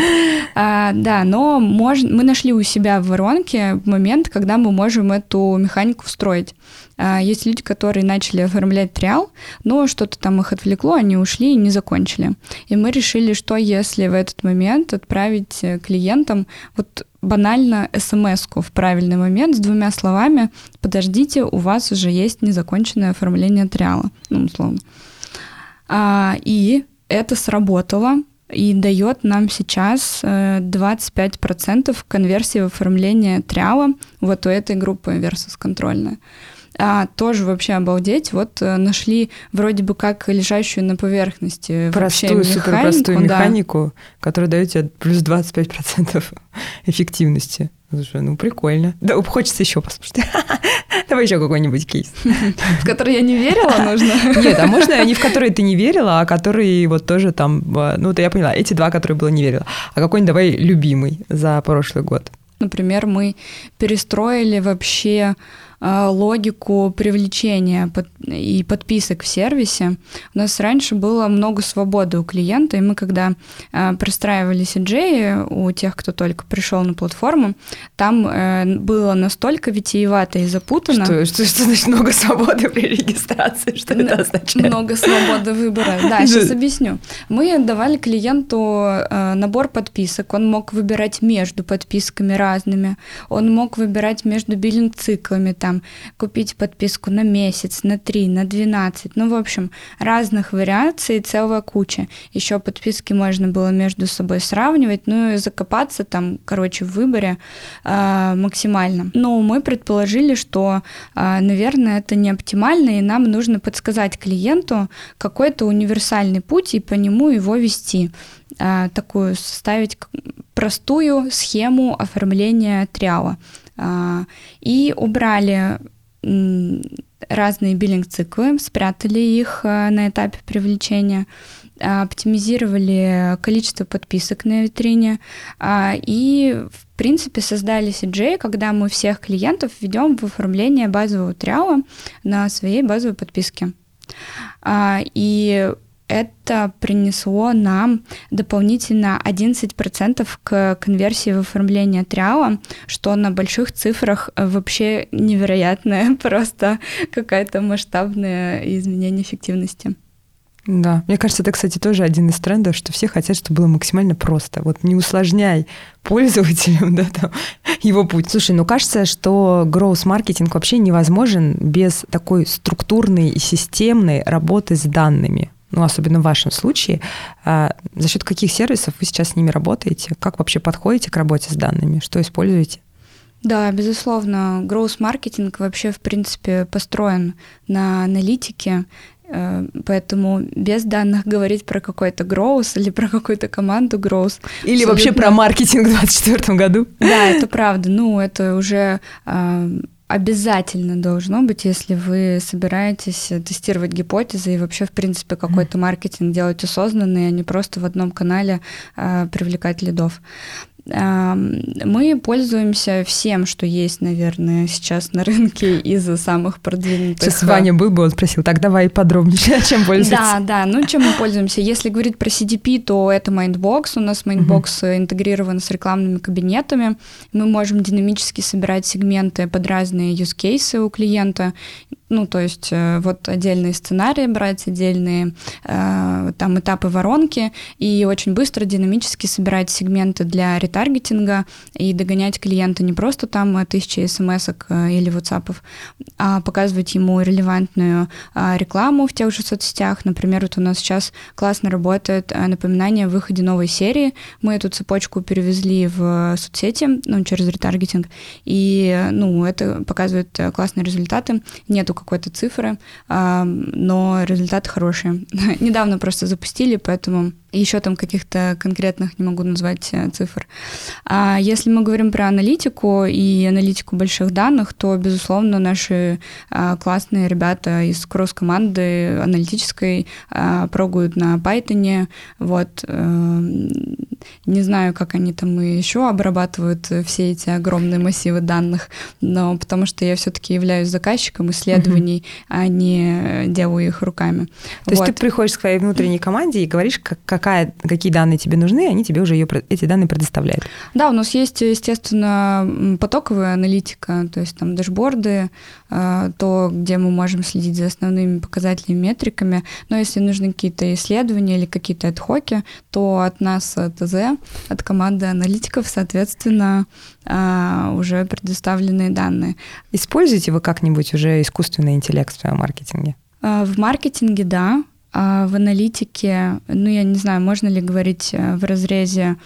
А, да, но мож... мы нашли у себя в воронке момент, когда мы можем эту механику встроить. А, есть люди, которые начали оформлять триал, но что-то там их отвлекло, они ушли и не закончили. И мы решили, что если в этот момент отправить э, клиентам вот банально смс в правильный момент с двумя словами «Подождите, у вас уже есть незаконченное оформление триала», ну, условно. А, и это сработало, и дает нам сейчас 25% э, конверсии в оформление триала вот у этой группы versus контрольная а, тоже вообще обалдеть. Вот а, нашли вроде бы как лежащую на поверхности простую, суперпростую механику, да. которая дает тебе плюс 25% эффективности. Слушай, ну прикольно. Да, хочется еще послушать. Давай еще какой-нибудь кейс. В который я не верила, нужно? Нет, а можно не в который ты не верила, а который вот тоже там, ну, то я поняла, эти два, которые было не верила. А какой-нибудь давай любимый за прошлый год. Например, мы перестроили вообще а, логику привлечения и подписок в сервисе. У нас раньше было много свободы у клиента, и мы, когда а, простраивали CJ у тех, кто только пришел на платформу, там э, было настолько витиевато и запутано. Что, что, что значит много свободы при регистрации? Что это означает? Много свободы выбора. Да, сейчас объясню. Мы давали клиенту э, набор подписок. Он мог выбирать между подписками разными. Он мог выбирать между биллинг-циклами. Там там купить подписку на месяц, на три, на 12. Ну, в общем, разных вариаций целая куча. Еще подписки можно было между собой сравнивать, ну и закопаться там, короче, в выборе э, максимально. Но мы предположили, что, э, наверное, это не оптимально, и нам нужно подсказать клиенту какой-то универсальный путь и по нему его вести. Э, такую составить простую схему оформления триала. А, и убрали разные биллинг-циклы, спрятали их а, на этапе привлечения, оптимизировали количество подписок на витрине а, и, в принципе, создали CJ, когда мы всех клиентов ведем в оформление базового триала на своей базовой подписке. И это принесло нам дополнительно 11% к конверсии в оформление триала, что на больших цифрах вообще невероятное, просто какая-то масштабное изменение эффективности. Да, мне кажется, это, кстати, тоже один из трендов, что все хотят, чтобы было максимально просто. Вот не усложняй пользователю да, там, его путь. Слушай, ну кажется, что гроус-маркетинг вообще невозможен без такой структурной и системной работы с данными ну, особенно в вашем случае, а, за счет каких сервисов вы сейчас с ними работаете? Как вообще подходите к работе с данными? Что используете? Да, безусловно, гроус-маркетинг вообще, в принципе, построен на аналитике, э, Поэтому без данных говорить про какой-то гроус или про какую-то команду гроус. Или абсолютно... вообще про маркетинг в 2024 году. Да, это правда. Ну, это уже а, обязательно должно быть, если вы собираетесь тестировать гипотезы и вообще, в принципе, какой-то маркетинг делать осознанный, а не просто в одном канале э, привлекать лидов. Мы пользуемся всем, что есть, наверное, сейчас на рынке из самых продвинутых. Сейчас Ваня был бы, он спросил, так давай подробнее, чем пользуемся. Да, да, ну чем мы пользуемся? Если говорить про CDP, то это Mindbox. У нас Mindbox uh-huh. интегрирован с рекламными кабинетами. Мы можем динамически собирать сегменты под разные use cases у клиента. Ну, то есть э, вот отдельные сценарии брать, отдельные э, там этапы воронки и очень быстро динамически собирать сегменты для ретаргетинга и догонять клиента не просто там тысячи смс э, или WhatsApp, а показывать ему релевантную рекламу в тех же соцсетях. Например, вот у нас сейчас классно работает напоминание о выходе новой серии. Мы эту цепочку перевезли в соцсети, ну, через ретаргетинг, и, ну, это показывает классные результаты. Нету какой-то цифры, но результаты хорошие. Недавно просто запустили, поэтому еще там каких-то конкретных не могу назвать э, цифр. А если мы говорим про аналитику и аналитику больших данных, то, безусловно, наши а, классные ребята из кросс-команды аналитической а, прогают на Python. Вот. Не знаю, как они там и еще обрабатывают все эти огромные массивы данных, но потому что я все-таки являюсь заказчиком исследований, mm-hmm. а не делаю их руками. То вот. есть ты приходишь к своей внутренней команде и говоришь, как, какая, какие данные тебе нужны, они тебе уже ее, эти данные предоставляют. Да, у нас есть, естественно, потоковая аналитика, то есть там дэшборды, э, то, где мы можем следить за основными показателями, метриками, но если нужны какие-то исследования или какие-то адхоки, то от нас ТЗ, от команды аналитиков, соответственно, э, уже предоставленные данные. Используете вы как-нибудь уже искусственный интеллект в своем маркетинге? Э, в маркетинге, да. А в аналитике, ну, я не знаю, можно ли говорить э, в разрезе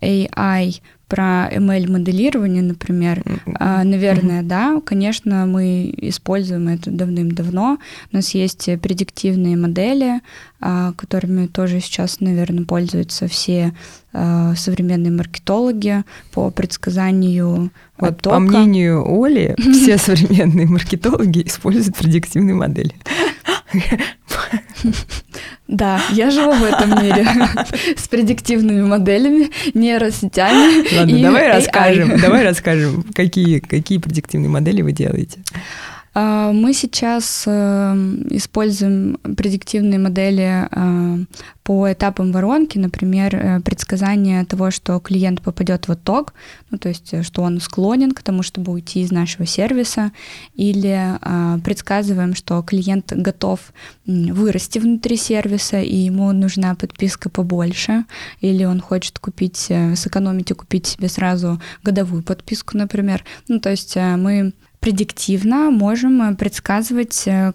AI про ML-моделирование, например, mm-hmm. наверное, mm-hmm. да, конечно, мы используем это давным-давно. У нас есть предиктивные модели, а, которыми тоже сейчас, наверное, пользуются все а, современные маркетологи по предсказанию вот, оттока. По мнению Оли, все современные маркетологи используют предиктивные модели. Да, я живу в этом мире с предиктивными моделями, нейросетями. Ладно, давай расскажем, давай расскажем, какие, какие предиктивные модели вы делаете. А, мы сейчас эм, используем предиктивные модели э, по этапам воронки, например, э, предсказание того, что клиент попадет в итог, ну, то есть, э, что он склонен к тому, чтобы уйти из нашего сервиса, или предсказываем, что клиент готов вырасти внутри сервиса, и ему нужна подписка побольше, или он хочет купить, сэкономить и купить себе сразу годовую подписку, например. Ну, то есть мы предиктивно можем э, предсказывать э,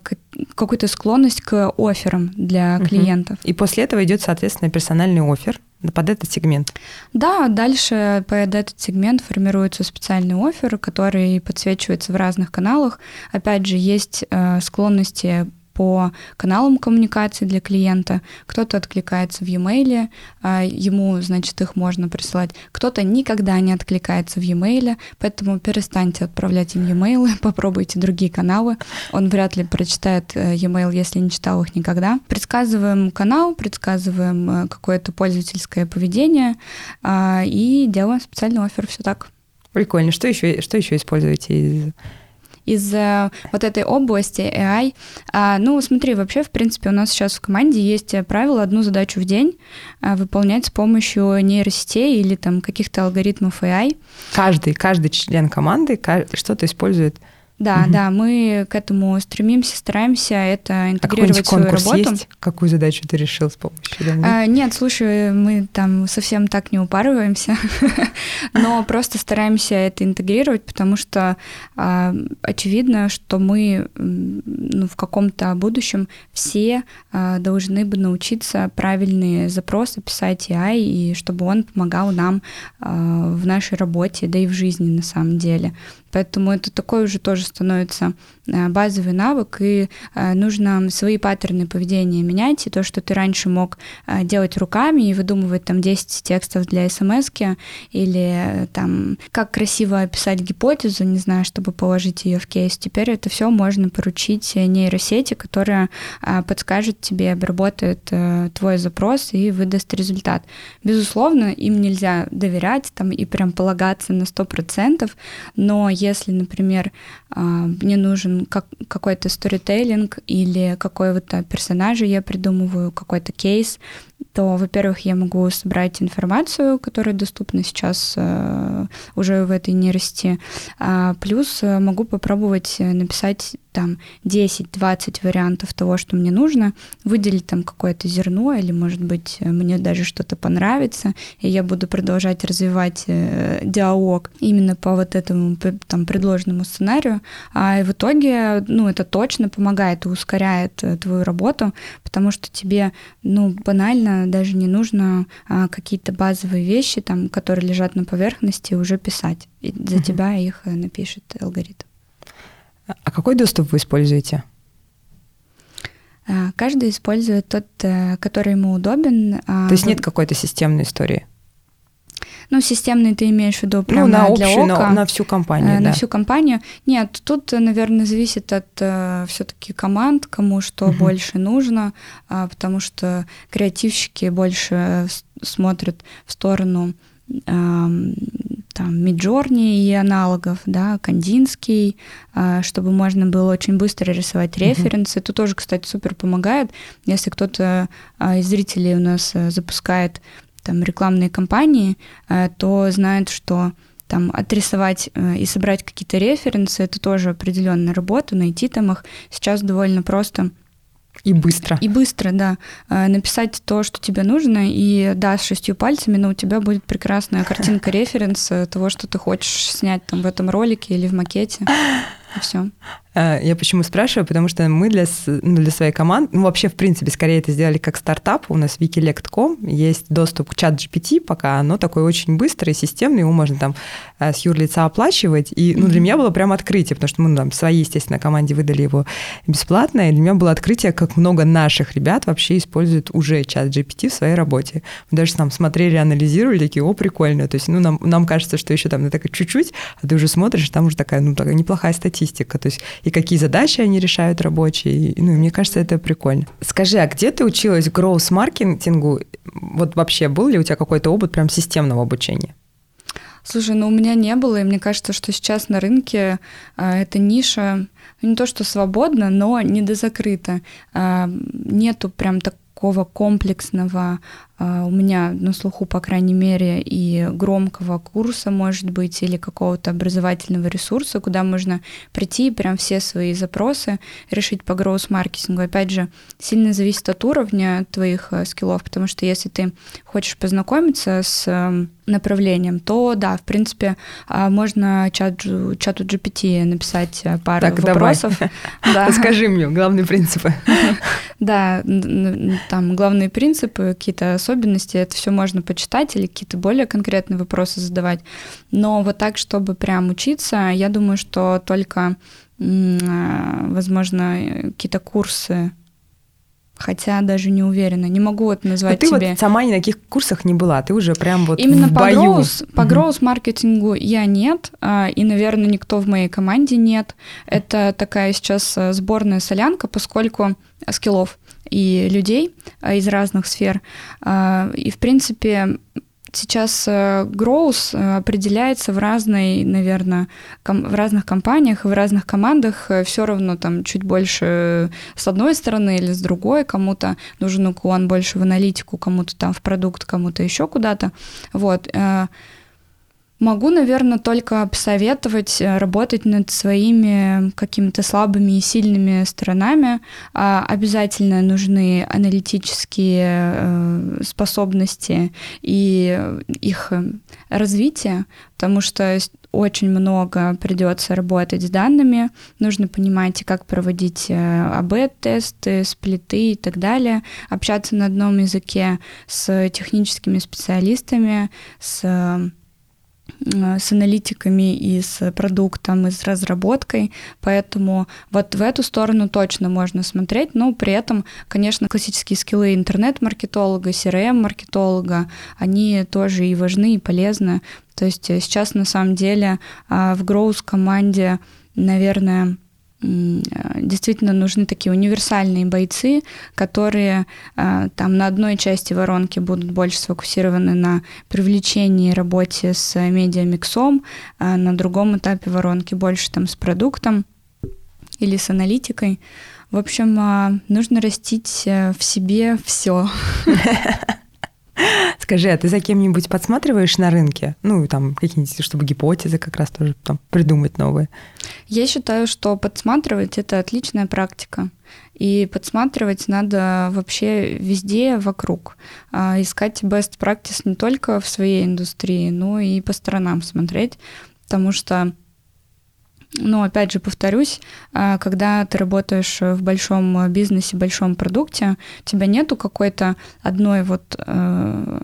какую-то склонность к офферам для клиентов. И после этого идет, соответственно, персональный офер под этот сегмент. Да, дальше под этот сегмент формируется специальный офер, который подсвечивается в разных каналах. Опять же, есть э, склонности по каналам коммуникации для клиента. Кто-то откликается в e-mail, а ему, значит, их можно присылать. Кто-то никогда не откликается в e-mail, поэтому перестаньте отправлять им e-mail, попробуйте другие каналы. Он вряд ли прочитает э, e-mail, если не читал их никогда. Предсказываем канал, предсказываем э, какое-то пользовательское поведение а, и делаем специальный офер. Все так. Прикольно. Что еще, что еще используете из из э, вот этой области AI. А, ну, смотри, вообще, в принципе, у нас сейчас в команде есть правило одну задачу в день а, выполнять с помощью нейросетей или там каких-то алгоритмов AI. Каждый, каждый член команды что-то использует да, угу. да, мы к этому стремимся, стараемся это а интегрировать а в свою работу. Есть? Какую задачу ты решил с помощью А, нет, слушай, мы там совсем так не упарываемся, но просто стараемся это интегрировать, потому что а, очевидно, что мы ну, в каком-то будущем все а, должны бы научиться правильные запросы писать AI, и чтобы он помогал нам а, в нашей работе, да и в жизни на самом деле. Поэтому это такой уже тоже становится базовый навык, и э, нужно свои паттерны поведения менять, и то, что ты раньше мог э, делать руками и выдумывать там 10 текстов для смс или там как красиво описать гипотезу, не знаю, чтобы положить ее в кейс, теперь это все можно поручить нейросети, которая подскажет тебе, обработает твой запрос и выдаст результат. Безусловно, им нельзя доверять там и прям полагаться на 100%, но если, например, мне нужен как, какой-то сторителлинг или какой-то персонажа я придумываю, какой-то кейс, то, во-первых, я могу собрать информацию, которая доступна сейчас э, уже в этой нейросети, а плюс э, могу попробовать написать там 10-20 вариантов того, что мне нужно, выделить там какое-то зерно, или, может быть, мне даже что-то понравится, и я буду продолжать развивать э, диалог именно по вот этому там предложенному сценарию, а в итоге, ну, это точно помогает и ускоряет э, твою работу, потому что тебе, ну, банально даже не нужно а, какие-то базовые вещи, там, которые лежат на поверхности, уже писать. И за тебя их э, напишет алгоритм. А какой доступ вы используете? Каждый использует тот, который ему удобен. То есть нет какой-то системной истории? Ну, системный ты имеешь в виду прямо ну, на общую, для ока, на, на всю компанию, э, да. На всю компанию. Нет, тут, наверное, зависит от э, все-таки команд, кому что uh-huh. больше нужно, э, потому что креативщики больше смотрят в сторону э, там Миджорни и аналогов, да, Кандинский, э, чтобы можно было очень быстро рисовать референсы. Это тоже, кстати, супер помогает. Если кто-то э, из зрителей у нас э, запускает там рекламные кампании, то знают, что там отрисовать и собрать какие-то референсы, это тоже определенная работа, найти там их сейчас довольно просто. И быстро. И быстро, да. Э, написать то, что тебе нужно, и да, с шестью пальцами, но у тебя будет прекрасная картинка референс того, что ты хочешь снять там в этом ролике или в макете. И все. А, я почему спрашиваю? Потому что мы для, ну, для своей команды, ну вообще в принципе скорее это сделали как стартап. У нас в wikilect.com есть доступ к чат GPT, пока оно такой очень быстрый, системный, его можно там э, с юрлица оплачивать. И ну, для меня было прям открытие, потому что мы ну, там своей, естественно, команде выдали его бесплатно, и для меня было открытие, как много наших ребят вообще используют уже чат GPT в своей работе. Мы даже там смотрели, анализировали, такие, о, прикольно. То есть ну, нам, нам кажется, что еще там на так чуть-чуть, а ты уже смотришь, там уже такая, ну, такая неплохая статистика. То есть и какие задачи они решают рабочие. Ну, мне кажется, это прикольно. Скажи, а где ты училась гроус-маркетингу? Вот вообще был ли у тебя какой-то опыт прям системного обучения? Слушай, ну у меня не было, и мне кажется, что сейчас на рынке а, эта ниша ну, не то что свободна, но недозакрыта. А, нету прям так такого комплексного у меня на слуху, по крайней мере, и громкого курса, может быть, или какого-то образовательного ресурса, куда можно прийти и прям все свои запросы решить по гроус-маркетингу. Опять же, сильно зависит от уровня твоих э, скиллов, потому что если ты хочешь познакомиться с эм, направлением, то да, в принципе, а, можно чат, чату GPT написать э, пару так, вопросов. Да. Расскажи мне главные принципы. Да, там главные принципы, какие-то особенности, это все можно почитать или какие-то более конкретные вопросы задавать. Но вот так, чтобы прям учиться, я думаю, что только, а, возможно, какие-то курсы Хотя даже не уверена. Не могу вот назвать Но ты тебе... вот сама ни на каких курсах не была, ты уже прям вот Именно в по бою. Гроус, по гроус-маркетингу я нет, а, и, наверное, никто в моей команде нет. Это такая сейчас а, сборная солянка, поскольку скиллов и людей а, из разных сфер. А, и, в принципе, сейчас э, growth э, определяется в разной, наверное, в разных компаниях в разных командах э, все равно там чуть больше с одной стороны или с другой, кому-то нужен уклон больше в аналитику, кому-то там в продукт, кому-то еще куда-то. Вот. Могу, наверное, только посоветовать э, работать над своими какими-то слабыми и сильными сторонами. А, обязательно нужны аналитические э, способности и их развитие, потому что очень много придется работать с данными, нужно понимать, как проводить э, АБ-тесты, сплиты и так далее, общаться на одном языке с техническими специалистами, с Э, с аналитиками и с продуктом, и с разработкой, поэтому вот в эту сторону точно можно смотреть, но при этом, конечно, классические скиллы интернет-маркетолога, CRM-маркетолога, они тоже и важны, и полезны. То есть э, сейчас на самом деле а, в Growth команде, наверное, Э, действительно нужны такие универсальные бойцы, которые э, там на одной части воронки будут больше сфокусированы на привлечении работе с медиамиксом, а на другом этапе воронки больше там с продуктом или с аналитикой. В общем, э, нужно растить в себе все. Скажи, а ты за кем-нибудь подсматриваешь на рынке? Ну, там, какие-нибудь, чтобы гипотезы как раз тоже там придумать новые. Я считаю, что подсматривать — это отличная практика. И подсматривать надо вообще везде вокруг. А искать best practice не только в своей индустрии, но и по сторонам смотреть, потому что но опять же повторюсь, а, когда ты работаешь в большом бизнесе, большом продукте, у тебя нету какой-то одной вот э,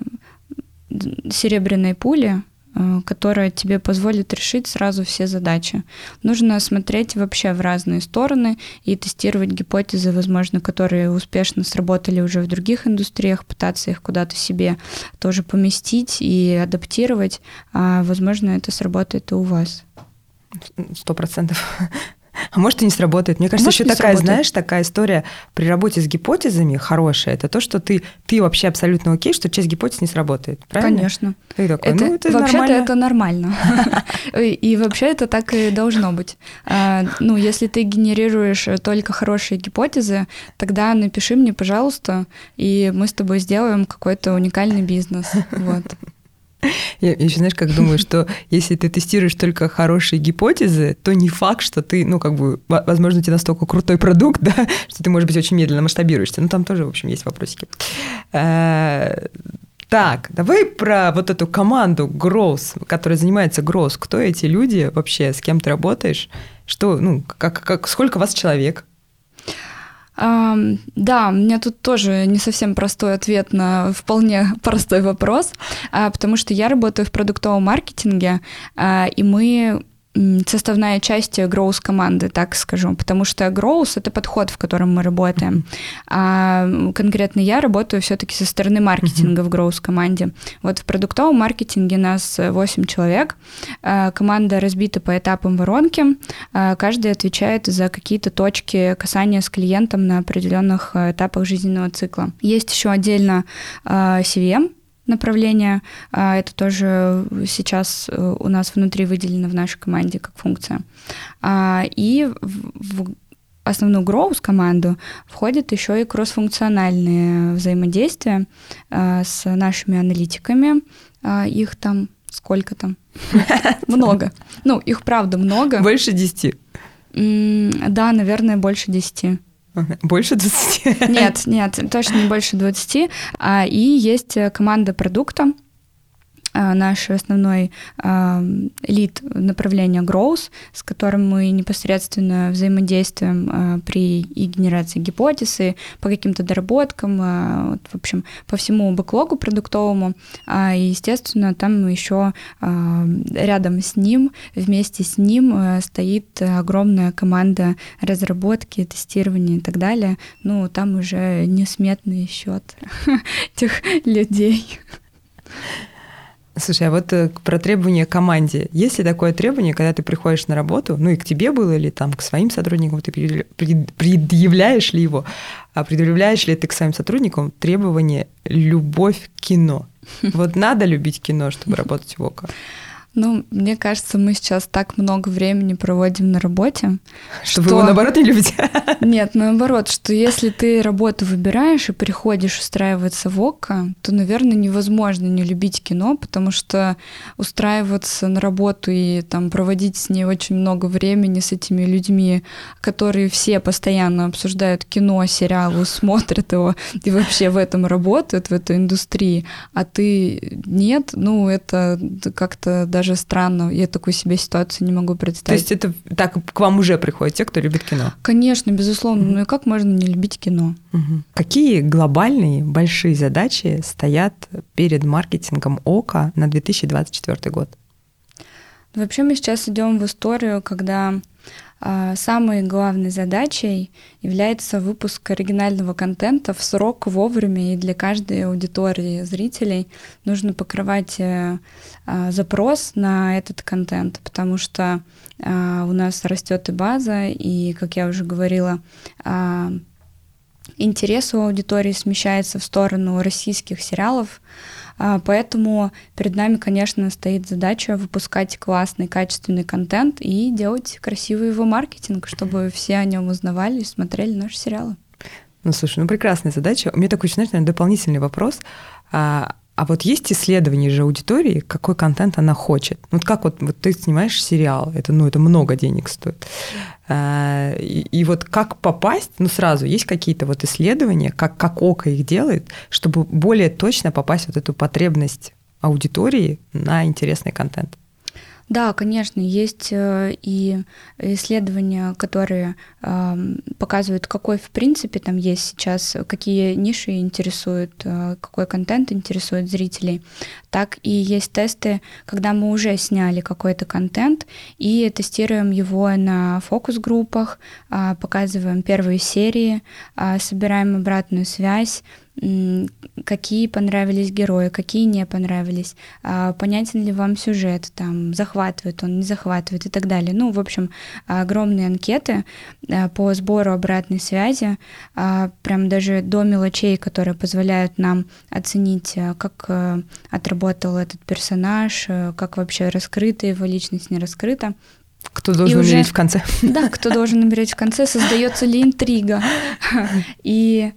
серебряной пули, э, которая тебе позволит решить сразу все задачи. Нужно смотреть вообще в разные стороны и тестировать гипотезы, возможно, которые успешно сработали уже в других индустриях, пытаться их куда-то себе тоже поместить и адаптировать. А, возможно, это сработает и у вас. Сто процентов. А может и не сработает. Мне кажется, может, еще такая, сработает. знаешь, такая история при работе с гипотезами хорошая. Это то, что ты, ты вообще абсолютно окей, что часть гипотез не сработает. Правильно? Конечно. Ты такой, это, ну, это вообще-то это нормально. И вообще это так и должно быть. А, ну, если ты генерируешь только хорошие гипотезы, тогда напиши мне, пожалуйста, и мы с тобой сделаем какой-то уникальный бизнес. Вот. Я, еще, знаешь, как думаю, что если ты тестируешь только хорошие гипотезы, то не факт, что ты, ну, как бы, возможно, у тебя настолько крутой продукт, да, что ты, может быть, очень медленно масштабируешься. Ну, там тоже, в общем, есть вопросики. Э, так, давай про вот эту команду Growth, которая занимается Growth. Кто эти люди вообще, с кем ты работаешь? Что, ну, как, как, сколько вас человек? Да, у меня тут тоже не совсем простой ответ на вполне простой вопрос, а, потому что я работаю в продуктовом маркетинге, а, и мы составная часть Growth команды, так скажу, потому что Growth — это подход, в котором мы работаем. А конкретно я работаю все-таки со стороны маркетинга в Growth команде. Вот в продуктовом маркетинге нас 8 человек, а, команда разбита по этапам воронки, а, каждый отвечает за какие-то точки касания с клиентом на определенных этапах жизненного цикла. Есть еще отдельно CVM, направление. А, это тоже сейчас э, у нас внутри выделено в нашей команде как функция. А, и в основную Growth команду входит еще и кроссфункциональные взаимодействия а, с нашими аналитиками. Их там сколько там? Много. Ну, их правда много. Больше десяти. Да, наверное, больше десяти. Больше 20? Нет, нет, точно не больше 20. А, и есть э, команда продукта, наш основной а, лид направления Growth, с которым мы непосредственно взаимодействуем а, при и генерации гипотезы, по каким-то доработкам, вот, в общем, по всему бэклогу продуктовому. И, естественно, там еще рядом с ним, вместе с ним стоит огромная команда разработки, тестирования и так далее. Ну, там уже несметный счет этих людей. Слушай, а вот э, про требования к команде. Есть ли такое требование, когда ты приходишь на работу, ну и к тебе было, или там к своим сотрудникам, ты предъявляешь ли его, а предъявляешь ли ты к своим сотрудникам требование любовь к кино? Вот надо любить кино, чтобы работать в ОКО? Ну, мне кажется, мы сейчас так много времени проводим на работе. Что, что... вы его наоборот не любите? Нет, наоборот, что если ты работу выбираешь и приходишь устраиваться в ОКО, то, наверное, невозможно не любить кино, потому что устраиваться на работу и там проводить с ней очень много времени с этими людьми, которые все постоянно обсуждают кино, сериалы, смотрят его и вообще в этом работают, в этой индустрии, а ты нет, ну, это как-то даже даже странно. Я такую себе ситуацию не могу представить. То есть это так к вам уже приходят те, кто любит кино? Конечно, безусловно. Mm-hmm. Ну и как можно не любить кино? Mm-hmm. Какие глобальные большие задачи стоят перед маркетингом ОКО на 2024 год? Вообще мы сейчас идем в историю, когда самой главной задачей является выпуск оригинального контента в срок вовремя, и для каждой аудитории зрителей нужно покрывать э, а, запрос на этот контент, потому что а, у нас растет и база, и, как я уже говорила, интерес у аудитории смещается в сторону российских сериалов, а, поэтому перед нами, конечно, стоит задача выпускать классный, качественный контент и делать красивый его маркетинг, чтобы все о нем узнавали и смотрели наши сериалы. Ну, слушай, ну прекрасная задача. У меня такой, знаешь, наверное, дополнительный вопрос. А, а вот есть исследование же аудитории, какой контент она хочет? Вот как вот, вот ты снимаешь сериал, это, ну, это много денег стоит. А, и, и вот как попасть, ну сразу, есть какие-то вот исследования, как, как ОКО их делает, чтобы более точно попасть вот эту потребность аудитории на интересный контент? Да, конечно, есть э, и исследования, которые показывают, какой в принципе там есть сейчас, какие ниши интересуют, э, какой контент интересует зрителей. Так и есть тесты, когда мы уже сняли какой-то контент и тестируем его на фокус-группах, а, показываем первые серии, а, собираем обратную связь, какие понравились герои, какие не понравились, а, понятен ли вам сюжет, там, захватывает он, не захватывает и так далее. Ну, в общем, огромные анкеты а, по сбору обратной связи, а, прям даже до мелочей, которые позволяют нам оценить, как отработал этот персонаж, как вообще раскрыта его личность, не раскрыта. Кто должен и умереть уже, в конце? Да, кто должен умереть в конце, создается ли интрига. И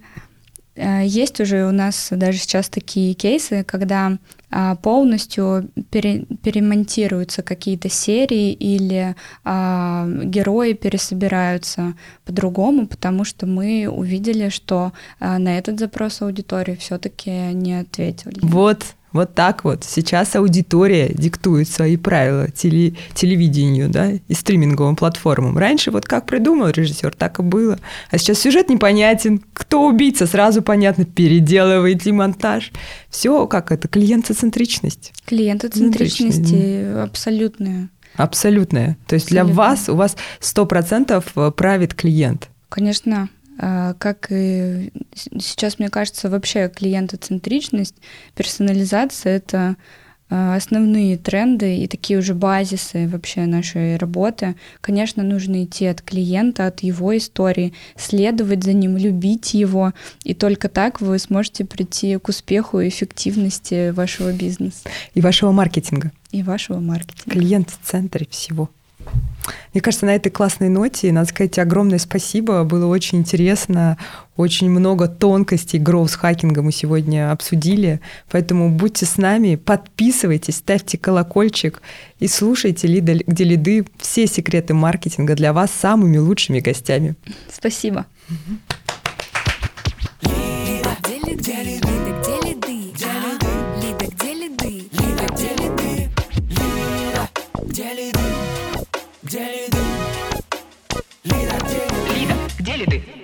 есть уже у нас даже сейчас такие кейсы, когда а, полностью пере, перемонтируются какие-то серии или а, герои пересобираются по-другому, потому что мы увидели, что а, на этот запрос аудитории все-таки не ответили. Вот, вот так вот. Сейчас аудитория диктует свои правила теле, телевидению, да, и стриминговым платформам. Раньше вот как придумал режиссер, так и было. А сейчас сюжет непонятен. Кто убийца, сразу понятно. Переделывайте монтаж. Все как это, клиентоцентричность. Клиентоцентричность абсолютная. Абсолютная. То есть Абсолютно. для вас, у вас 100% правит клиент. Конечно. А, как и сейчас, мне кажется, вообще клиентоцентричность, персонализация — это а, основные тренды и такие уже базисы вообще нашей работы. Конечно, нужно идти от клиента, от его истории, следовать за ним, любить его, и только так вы сможете прийти к успеху и эффективности вашего бизнеса. И вашего маркетинга. И вашего маркетинга. Клиент в центре всего. Мне кажется, на этой классной ноте надо сказать огромное спасибо. Было очень интересно, очень много тонкостей гроус-хакинга мы сегодня обсудили. Поэтому будьте с нами, подписывайтесь, ставьте колокольчик и слушайте Лида, где лиды все секреты маркетинга для вас самыми лучшими гостями. Спасибо. Где ли ты? Лида, где ли ты?